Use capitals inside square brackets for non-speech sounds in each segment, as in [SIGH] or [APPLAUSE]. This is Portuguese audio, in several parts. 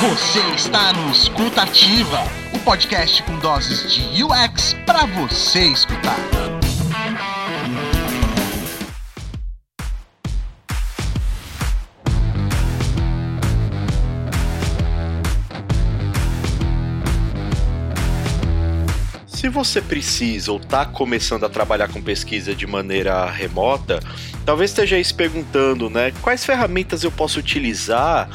Você está no Escutativa, o podcast com doses de UX para você escutar. Você precisa ou está começando a trabalhar com pesquisa de maneira remota, talvez esteja aí se perguntando, né, quais ferramentas eu posso utilizar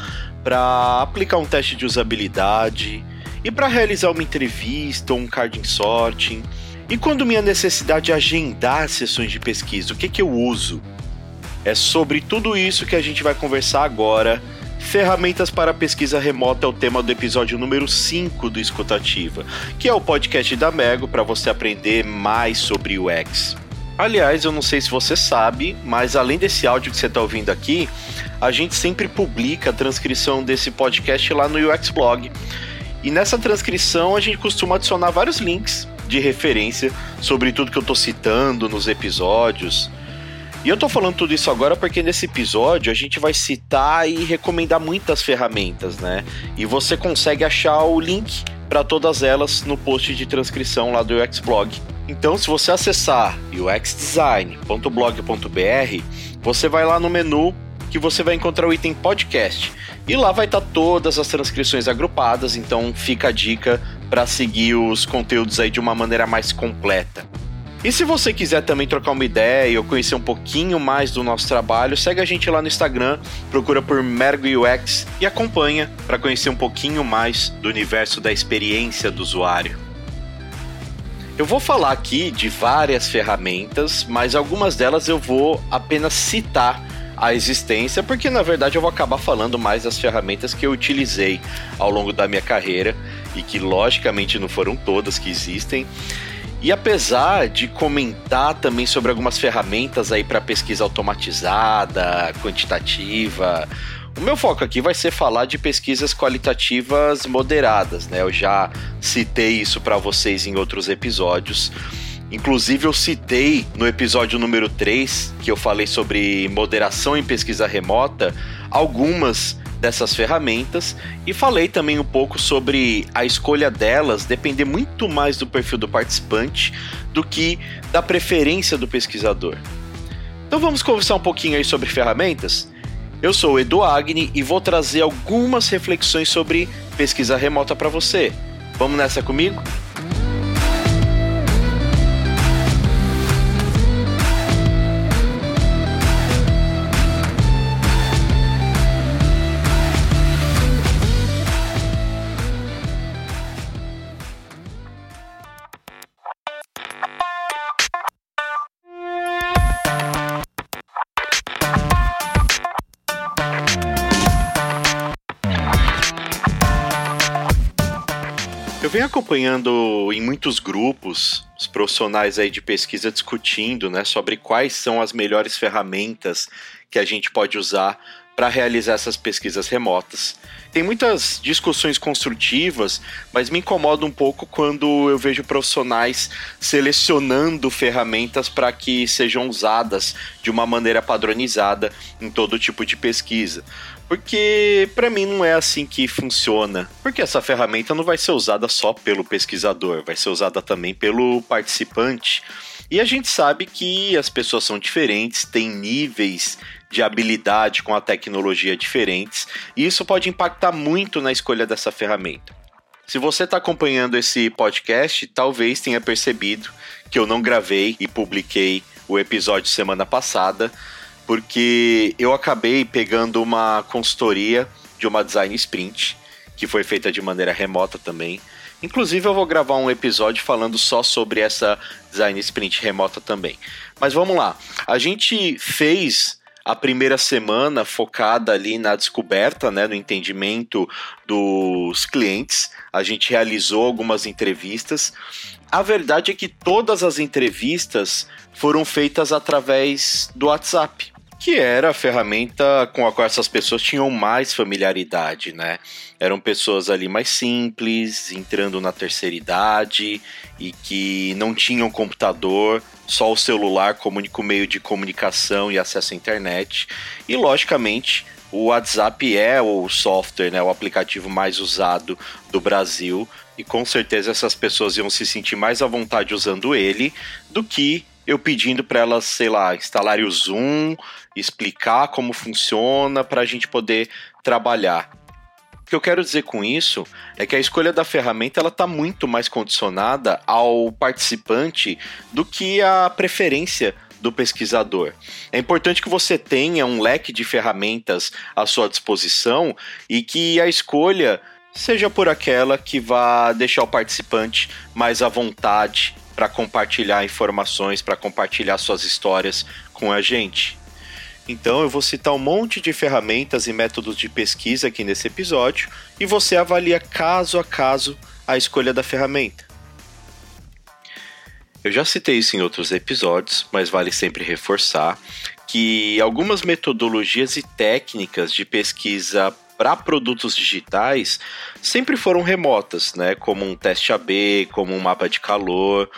para aplicar um teste de usabilidade e para realizar uma entrevista ou um carding sorting. E quando minha necessidade é agendar sessões de pesquisa, o que, que eu uso? É sobre tudo isso que a gente vai conversar agora Ferramentas para pesquisa remota é o tema do episódio número 5 do Escutativa, que é o podcast da Mego para você aprender mais sobre UX. Aliás, eu não sei se você sabe, mas além desse áudio que você está ouvindo aqui, a gente sempre publica a transcrição desse podcast lá no UX Blog. E nessa transcrição a gente costuma adicionar vários links de referência sobre tudo que eu estou citando nos episódios. E eu tô falando tudo isso agora porque nesse episódio a gente vai citar e recomendar muitas ferramentas, né? E você consegue achar o link para todas elas no post de transcrição lá do UX Blog. Então, se você acessar uxdesign.blog.br, você vai lá no menu que você vai encontrar o item podcast. E lá vai estar tá todas as transcrições agrupadas, então fica a dica para seguir os conteúdos aí de uma maneira mais completa. E se você quiser também trocar uma ideia ou conhecer um pouquinho mais do nosso trabalho, segue a gente lá no Instagram, procura por Mergo UX e acompanha para conhecer um pouquinho mais do universo da experiência do usuário. Eu vou falar aqui de várias ferramentas, mas algumas delas eu vou apenas citar a existência, porque na verdade eu vou acabar falando mais das ferramentas que eu utilizei ao longo da minha carreira e que logicamente não foram todas que existem. E apesar de comentar também sobre algumas ferramentas aí para pesquisa automatizada, quantitativa, o meu foco aqui vai ser falar de pesquisas qualitativas moderadas, né? Eu já citei isso para vocês em outros episódios. Inclusive, eu citei no episódio número 3, que eu falei sobre moderação em pesquisa remota, algumas dessas ferramentas e falei também um pouco sobre a escolha delas depender muito mais do perfil do participante do que da preferência do pesquisador. Então vamos conversar um pouquinho aí sobre ferramentas? Eu sou o Edu Agni e vou trazer algumas reflexões sobre pesquisa remota para você. Vamos nessa comigo? Venho acompanhando em muitos grupos os profissionais aí de pesquisa discutindo, né, sobre quais são as melhores ferramentas que a gente pode usar para realizar essas pesquisas remotas. Tem muitas discussões construtivas, mas me incomoda um pouco quando eu vejo profissionais selecionando ferramentas para que sejam usadas de uma maneira padronizada em todo tipo de pesquisa. Porque para mim não é assim que funciona. Porque essa ferramenta não vai ser usada só pelo pesquisador, vai ser usada também pelo participante. E a gente sabe que as pessoas são diferentes, têm níveis de habilidade com a tecnologia diferentes, e isso pode impactar muito na escolha dessa ferramenta. Se você está acompanhando esse podcast, talvez tenha percebido que eu não gravei e publiquei o episódio semana passada, porque eu acabei pegando uma consultoria de uma design sprint, que foi feita de maneira remota também. Inclusive, eu vou gravar um episódio falando só sobre essa design sprint remota também. Mas vamos lá. A gente fez a primeira semana focada ali na descoberta, né, no entendimento dos clientes. A gente realizou algumas entrevistas. A verdade é que todas as entrevistas foram feitas através do WhatsApp. Que era a ferramenta com a qual essas pessoas tinham mais familiaridade, né? Eram pessoas ali mais simples, entrando na terceira idade e que não tinham computador, só o celular como único meio de comunicação e acesso à internet. E logicamente, o WhatsApp é o software, né, o aplicativo mais usado do Brasil e com certeza essas pessoas iam se sentir mais à vontade usando ele do que eu pedindo para elas, sei lá, instalarem o Zoom, explicar como funciona para a gente poder trabalhar. O que eu quero dizer com isso é que a escolha da ferramenta ela está muito mais condicionada ao participante do que a preferência do pesquisador. É importante que você tenha um leque de ferramentas à sua disposição e que a escolha seja por aquela que vá deixar o participante mais à vontade para compartilhar informações, para compartilhar suas histórias com a gente. Então eu vou citar um monte de ferramentas e métodos de pesquisa aqui nesse episódio e você avalia caso a caso a escolha da ferramenta. Eu já citei isso em outros episódios, mas vale sempre reforçar que algumas metodologias e técnicas de pesquisa para produtos digitais sempre foram remotas, né? Como um teste AB, como um mapa de calor,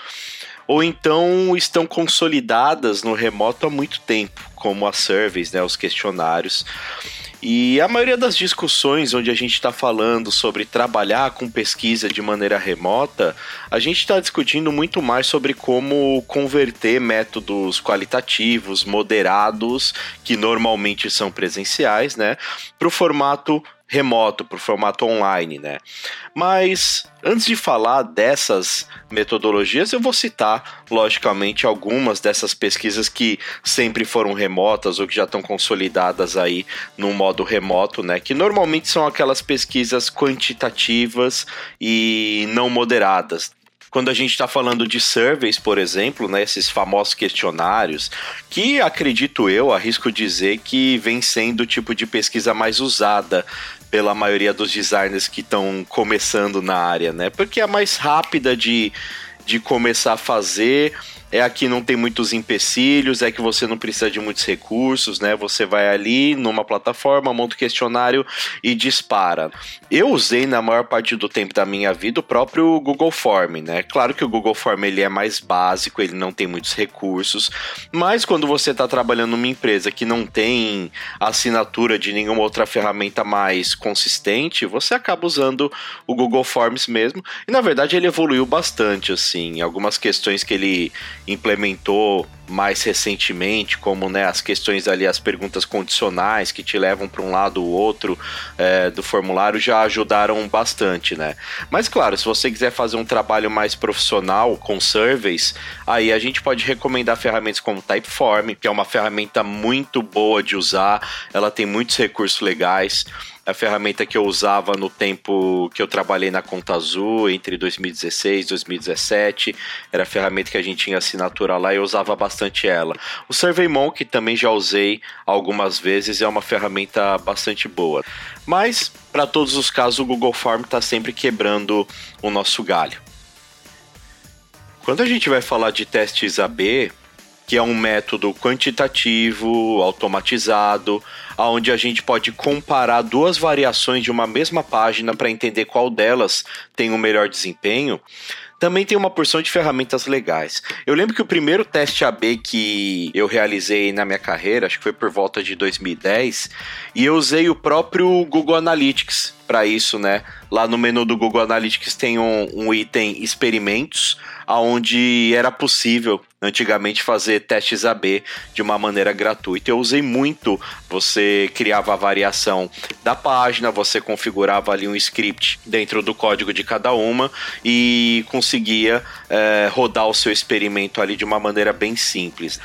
ou então estão consolidadas no remoto há muito tempo, como as surveys, né? Os questionários. E a maioria das discussões onde a gente está falando sobre trabalhar com pesquisa de maneira remota, a gente está discutindo muito mais sobre como converter métodos qualitativos, moderados, que normalmente são presenciais, né, para o formato remoto, para o formato online, né? Mas antes de falar dessas metodologias, eu vou citar, logicamente, algumas dessas pesquisas que sempre foram remotas ou que já estão consolidadas aí no modo remoto, né? Que normalmente são aquelas pesquisas quantitativas e não moderadas quando a gente está falando de surveys, por exemplo, né, esses famosos questionários, que acredito eu, arrisco dizer que vem sendo o tipo de pesquisa mais usada pela maioria dos designers que estão começando na área, né? Porque é mais rápida de, de começar a fazer é aqui não tem muitos empecilhos, é que você não precisa de muitos recursos, né? Você vai ali numa plataforma, monta o questionário e dispara. Eu usei na maior parte do tempo da minha vida o próprio Google Form, né? Claro que o Google Form ele é mais básico, ele não tem muitos recursos, mas quando você está trabalhando numa empresa que não tem assinatura de nenhuma outra ferramenta mais consistente, você acaba usando o Google Forms mesmo. E na verdade ele evoluiu bastante, assim, algumas questões que ele implementou mais recentemente, como né, as questões ali, as perguntas condicionais que te levam para um lado ou outro é, do formulário já ajudaram bastante, né? Mas claro, se você quiser fazer um trabalho mais profissional com surveys, aí a gente pode recomendar ferramentas como Typeform, que é uma ferramenta muito boa de usar, ela tem muitos recursos legais a ferramenta que eu usava no tempo que eu trabalhei na Conta Azul, entre 2016 e 2017. Era a ferramenta que a gente tinha assinatura lá e eu usava bastante ela. O SurveyMonkey também já usei algumas vezes, é uma ferramenta bastante boa. Mas, para todos os casos, o Google Form está sempre quebrando o nosso galho. Quando a gente vai falar de testes AB, que é um método quantitativo, automatizado, onde a gente pode comparar duas variações de uma mesma página para entender qual delas tem o um melhor desempenho também tem uma porção de ferramentas legais. Eu lembro que o primeiro teste AB que eu realizei na minha carreira, acho que foi por volta de 2010, e eu usei o próprio Google Analytics para isso, né? Lá no menu do Google Analytics tem um, um item experimentos, aonde era possível antigamente fazer testes AB de uma maneira gratuita. Eu usei muito, você criava a variação da página, você configurava ali um script dentro do código de cada uma e conseguia é, rodar o seu experimento ali de uma maneira bem simples.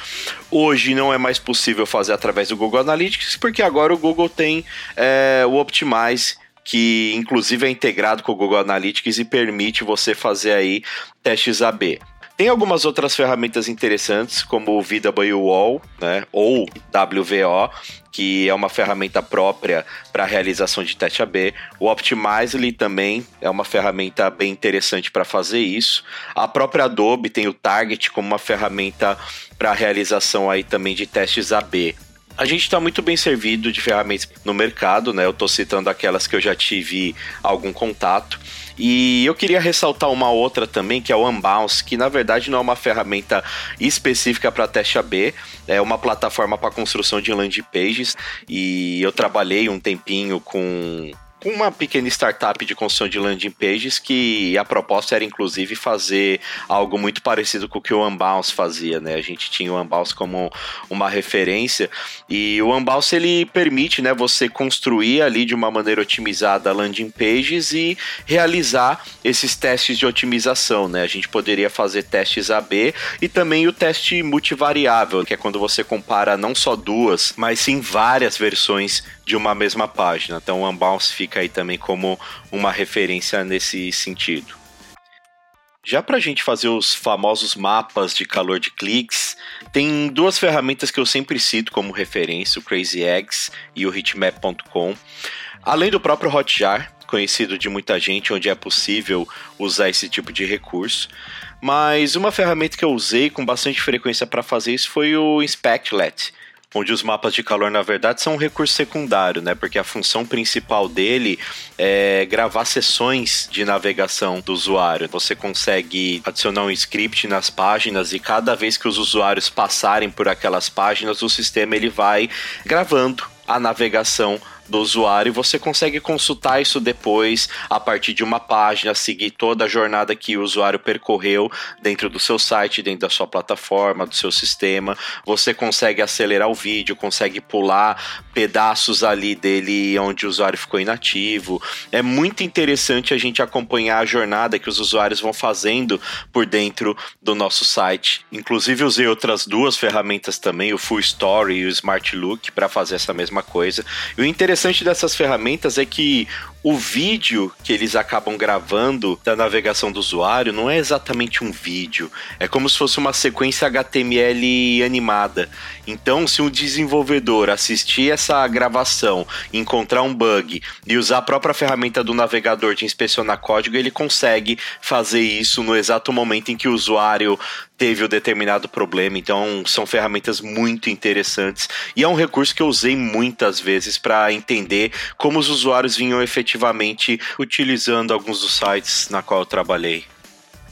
Hoje não é mais possível fazer através do Google Analytics, porque agora o Google tem é, o Optimize que inclusive é integrado com o Google Analytics e permite você fazer aí testes AB. Tem algumas outras ferramentas interessantes, como o VWall, né, ou WVO, que é uma ferramenta própria para realização de teste AB. O Optimizely também é uma ferramenta bem interessante para fazer isso. A própria Adobe tem o Target como uma ferramenta para realização aí também de testes AB. A gente está muito bem servido de ferramentas no mercado, né? Eu estou citando aquelas que eu já tive algum contato. E eu queria ressaltar uma outra também, que é o Unbounce, que na verdade não é uma ferramenta específica para teste AB, é uma plataforma para construção de landing pages. E eu trabalhei um tempinho com com uma pequena startup de construção de landing pages que a proposta era inclusive fazer algo muito parecido com o que o Unbounce fazia, né? A gente tinha o Unbounce como uma referência e o Unbounce ele permite, né, você construir ali de uma maneira otimizada landing pages e realizar esses testes de otimização, né? A gente poderia fazer testes AB e também o teste multivariável, que é quando você compara não só duas, mas sim várias versões de uma mesma página. Então o Unbounce fica aí também como uma referência nesse sentido. Já para a gente fazer os famosos mapas de calor de cliques, tem duas ferramentas que eu sempre cito como referência, o Crazy Eggs e o Hitmap.com. Além do próprio Hotjar, conhecido de muita gente, onde é possível usar esse tipo de recurso. Mas uma ferramenta que eu usei com bastante frequência para fazer isso foi o Inspectlet, onde os mapas de calor, na verdade, são um recurso secundário, né? Porque a função principal dele é gravar sessões de navegação do usuário. Você consegue adicionar um script nas páginas e cada vez que os usuários passarem por aquelas páginas, o sistema ele vai gravando a navegação do usuário e você consegue consultar isso depois a partir de uma página, seguir toda a jornada que o usuário percorreu dentro do seu site, dentro da sua plataforma, do seu sistema. Você consegue acelerar o vídeo, consegue pular pedaços ali dele onde o usuário ficou inativo. É muito interessante a gente acompanhar a jornada que os usuários vão fazendo por dentro do nosso site. Inclusive usei outras duas ferramentas também, o Full Story e o Smart Look para fazer essa mesma coisa. E o interessante interessante dessas ferramentas é que o vídeo que eles acabam gravando da navegação do usuário não é exatamente um vídeo, é como se fosse uma sequência HTML animada. Então, se um desenvolvedor assistir essa gravação, encontrar um bug e usar a própria ferramenta do navegador de inspecionar código, ele consegue fazer isso no exato momento em que o usuário teve o determinado problema. Então, são ferramentas muito interessantes e é um recurso que eu usei muitas vezes para entender como os usuários vinham efetivamente utilizando alguns dos sites na qual eu trabalhei.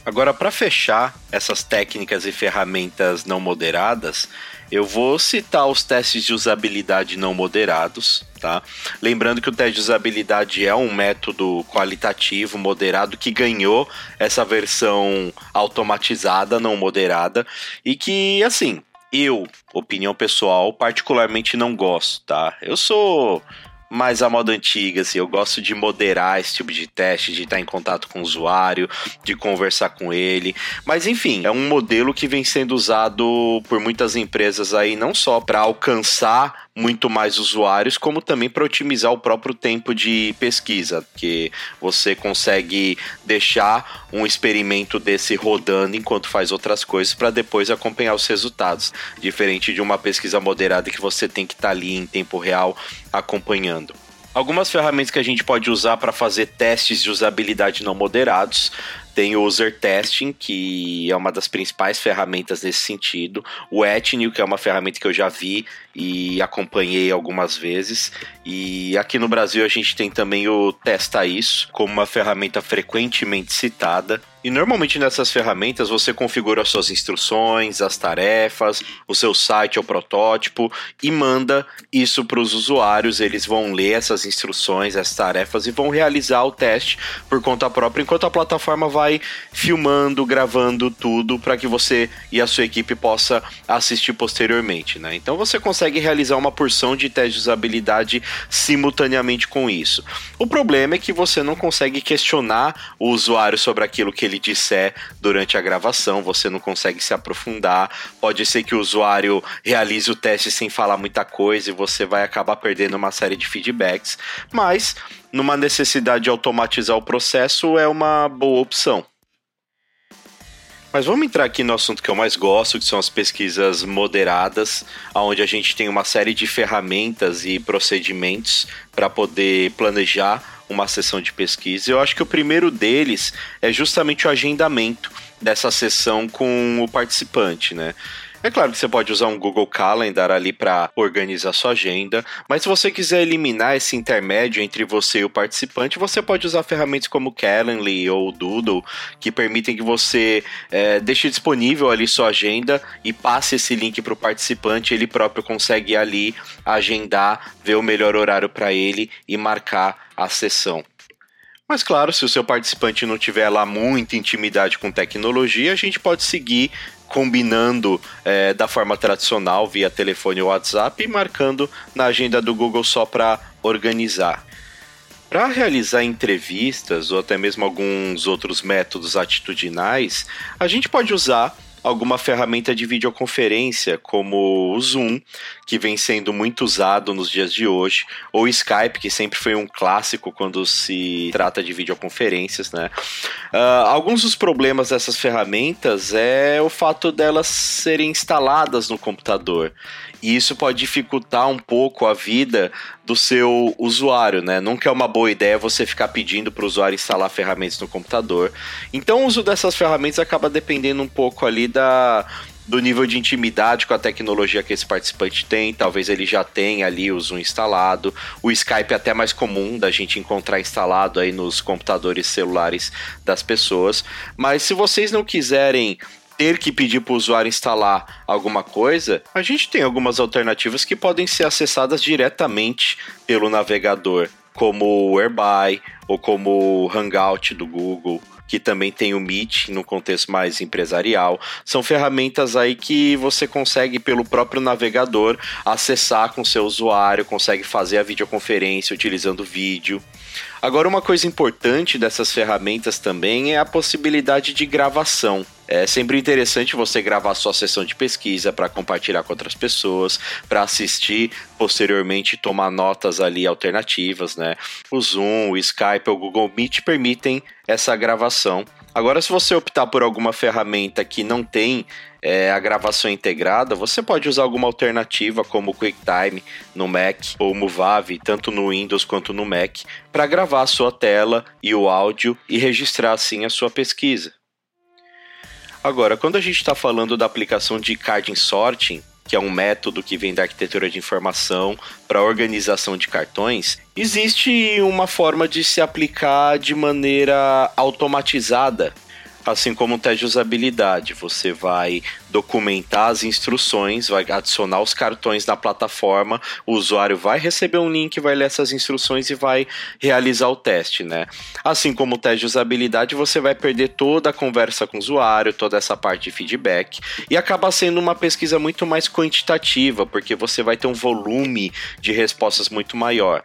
Agora, para fechar essas técnicas e ferramentas não moderadas, eu vou citar os testes de usabilidade não moderados, tá? Lembrando que o teste de usabilidade é um método qualitativo moderado que ganhou essa versão automatizada não moderada e que, assim, eu, opinião pessoal, particularmente não gosto, tá? Eu sou mais a moda antiga, assim. Eu gosto de moderar esse tipo de teste, de estar em contato com o usuário, de conversar com ele. Mas enfim, é um modelo que vem sendo usado por muitas empresas aí, não só para alcançar muito mais usuários, como também para otimizar o próprio tempo de pesquisa, porque você consegue deixar um experimento desse rodando enquanto faz outras coisas para depois acompanhar os resultados, diferente de uma pesquisa moderada que você tem que estar tá ali em tempo real acompanhando. Algumas ferramentas que a gente pode usar para fazer testes de usabilidade não moderados tem o User Testing, que é uma das principais ferramentas nesse sentido. O Etnil, que é uma ferramenta que eu já vi e acompanhei algumas vezes. E aqui no Brasil a gente tem também o Testa Isso, como uma ferramenta frequentemente citada. E normalmente nessas ferramentas você configura as suas instruções, as tarefas, o seu site ou protótipo e manda isso para os usuários. Eles vão ler essas instruções, essas tarefas e vão realizar o teste por conta própria, enquanto a plataforma vai filmando, gravando tudo para que você e a sua equipe possa assistir posteriormente. Né? Então você consegue realizar uma porção de testes de usabilidade simultaneamente com isso. O problema é que você não consegue questionar o usuário sobre aquilo que ele disser durante a gravação, você não consegue se aprofundar. Pode ser que o usuário realize o teste sem falar muita coisa e você vai acabar perdendo uma série de feedbacks, mas numa necessidade de automatizar o processo é uma boa opção. Mas vamos entrar aqui no assunto que eu mais gosto, que são as pesquisas moderadas, onde a gente tem uma série de ferramentas e procedimentos para poder planejar uma sessão de pesquisa. Eu acho que o primeiro deles é justamente o agendamento dessa sessão com o participante, né? É claro que você pode usar um Google Calendar ali para organizar sua agenda, mas se você quiser eliminar esse intermédio entre você e o participante, você pode usar ferramentas como Calendly ou Doodle, que permitem que você é, deixe disponível ali sua agenda e passe esse link para o participante, ele próprio consegue ali agendar, ver o melhor horário para ele e marcar a sessão. Mas claro, se o seu participante não tiver lá muita intimidade com tecnologia, a gente pode seguir combinando é, da forma tradicional via telefone ou WhatsApp e marcando na agenda do Google só para organizar. Para realizar entrevistas ou até mesmo alguns outros métodos atitudinais, a gente pode usar alguma ferramenta de videoconferência, como o Zoom, que vem sendo muito usado nos dias de hoje, ou Skype, que sempre foi um clássico quando se trata de videoconferências, né? Uh, alguns dos problemas dessas ferramentas é o fato delas serem instaladas no computador. E isso pode dificultar um pouco a vida do seu usuário, né? Nunca é uma boa ideia você ficar pedindo para o usuário instalar ferramentas no computador. Então, o uso dessas ferramentas acaba dependendo um pouco ali da do nível de intimidade com a tecnologia que esse participante tem. Talvez ele já tenha ali o Zoom instalado. O Skype é até mais comum da gente encontrar instalado aí nos computadores celulares das pessoas. Mas se vocês não quiserem ter que pedir para o usuário instalar alguma coisa, a gente tem algumas alternativas que podem ser acessadas diretamente pelo navegador, como o Airby ou como o Hangout do Google que também tem o Meet no contexto mais empresarial. São ferramentas aí que você consegue pelo próprio navegador acessar com seu usuário, consegue fazer a videoconferência utilizando vídeo. Agora, uma coisa importante dessas ferramentas também é a possibilidade de gravação. É sempre interessante você gravar sua sessão de pesquisa para compartilhar com outras pessoas, para assistir posteriormente tomar notas ali alternativas, né? O Zoom, o Skype, o Google Meet permitem essa gravação. Agora, se você optar por alguma ferramenta que não tem é, a gravação integrada, você pode usar alguma alternativa como o QuickTime no Mac ou o Movave, tanto no Windows quanto no Mac, para gravar a sua tela e o áudio e registrar assim a sua pesquisa. Agora, quando a gente está falando da aplicação de carding sorting, que é um método que vem da arquitetura de informação para organização de cartões, existe uma forma de se aplicar de maneira automatizada assim como o teste de usabilidade. Você vai documentar as instruções, vai adicionar os cartões na plataforma, o usuário vai receber um link, vai ler essas instruções e vai realizar o teste, né? Assim como o teste de usabilidade, você vai perder toda a conversa com o usuário, toda essa parte de feedback e acaba sendo uma pesquisa muito mais quantitativa, porque você vai ter um volume de respostas muito maior.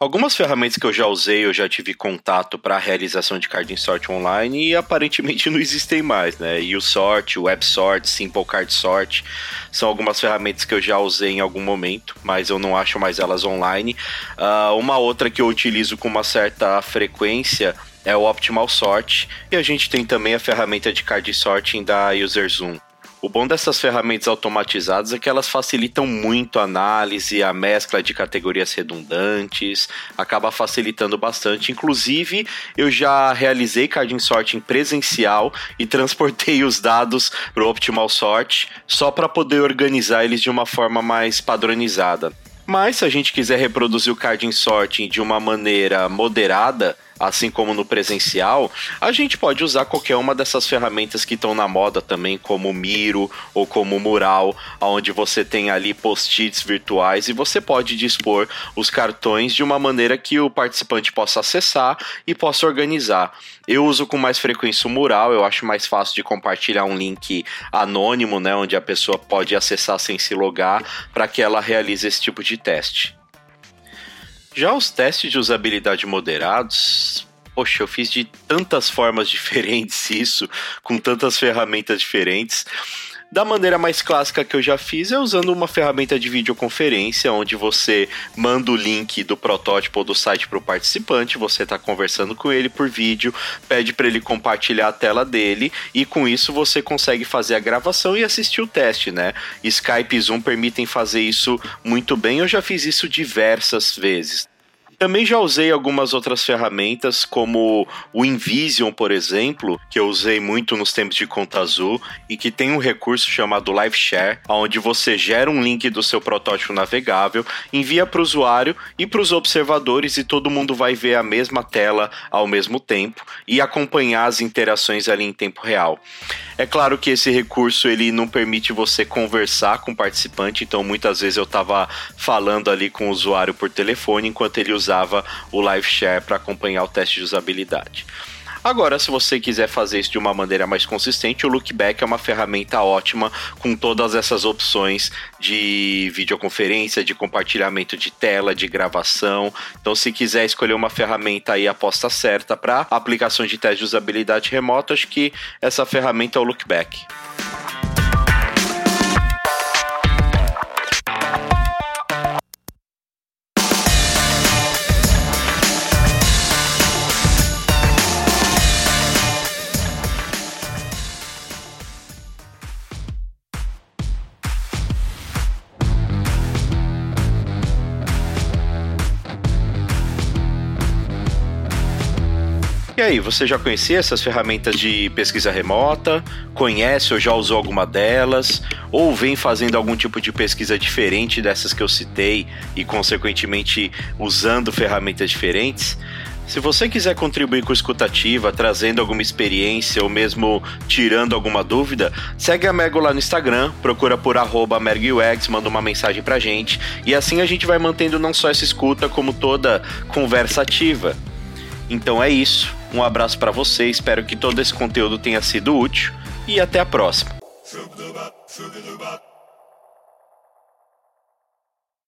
Algumas ferramentas que eu já usei, eu já tive contato para a realização de card sort online e aparentemente não existem mais, né? USort, WebSort, Simple Card Sort são algumas ferramentas que eu já usei em algum momento, mas eu não acho mais elas online. Uh, uma outra que eu utilizo com uma certa frequência é o Optimal Sort e a gente tem também a ferramenta de card sorting da UserZoom. O bom dessas ferramentas automatizadas é que elas facilitam muito a análise, a mescla de categorias redundantes, acaba facilitando bastante. Inclusive, eu já realizei carding sorting presencial e transportei [LAUGHS] os dados para o Optimal Sort só para poder organizar eles de uma forma mais padronizada. Mas se a gente quiser reproduzir o carding sorting de uma maneira moderada, assim como no presencial, a gente pode usar qualquer uma dessas ferramentas que estão na moda também, como Miro ou como Mural, onde você tem ali post-its virtuais e você pode dispor os cartões de uma maneira que o participante possa acessar e possa organizar. Eu uso com mais frequência o Mural, eu acho mais fácil de compartilhar um link anônimo, né, onde a pessoa pode acessar sem se logar, para que ela realize esse tipo de teste. Já os testes de usabilidade moderados, poxa, eu fiz de tantas formas [LAUGHS] diferentes isso, com tantas ferramentas diferentes. Da maneira mais clássica que eu já fiz é usando uma ferramenta de videoconferência, onde você manda o link do protótipo ou do site para o participante, você está conversando com ele por vídeo, pede para ele compartilhar a tela dele e com isso você consegue fazer a gravação e assistir o teste, né? Skype e Zoom permitem fazer isso muito bem, eu já fiz isso diversas vezes. Também já usei algumas outras ferramentas, como o Invision, por exemplo, que eu usei muito nos tempos de conta azul e que tem um recurso chamado Live Share, onde você gera um link do seu protótipo navegável, envia para o usuário e para os observadores e todo mundo vai ver a mesma tela ao mesmo tempo e acompanhar as interações ali em tempo real. É claro que esse recurso ele não permite você conversar com o participante, então muitas vezes eu estava falando ali com o usuário por telefone enquanto ele usava o live share para acompanhar o teste de usabilidade. Agora, se você quiser fazer isso de uma maneira mais consistente, o Lookback é uma ferramenta ótima com todas essas opções de videoconferência, de compartilhamento de tela, de gravação. Então, se quiser escolher uma ferramenta aí, aposta certa para aplicações de teste de usabilidade remota, acho que essa ferramenta é o Lookback. E aí, você já conhecia essas ferramentas de pesquisa remota? Conhece ou já usou alguma delas? Ou vem fazendo algum tipo de pesquisa diferente dessas que eu citei e, consequentemente, usando ferramentas diferentes? Se você quiser contribuir com escutativa, trazendo alguma experiência ou mesmo tirando alguma dúvida, segue a Mergo lá no Instagram, procura por arroba manda uma mensagem pra gente e assim a gente vai mantendo não só essa escuta, como toda conversa ativa. Então é isso. Um abraço para você, espero que todo esse conteúdo tenha sido útil e até a próxima.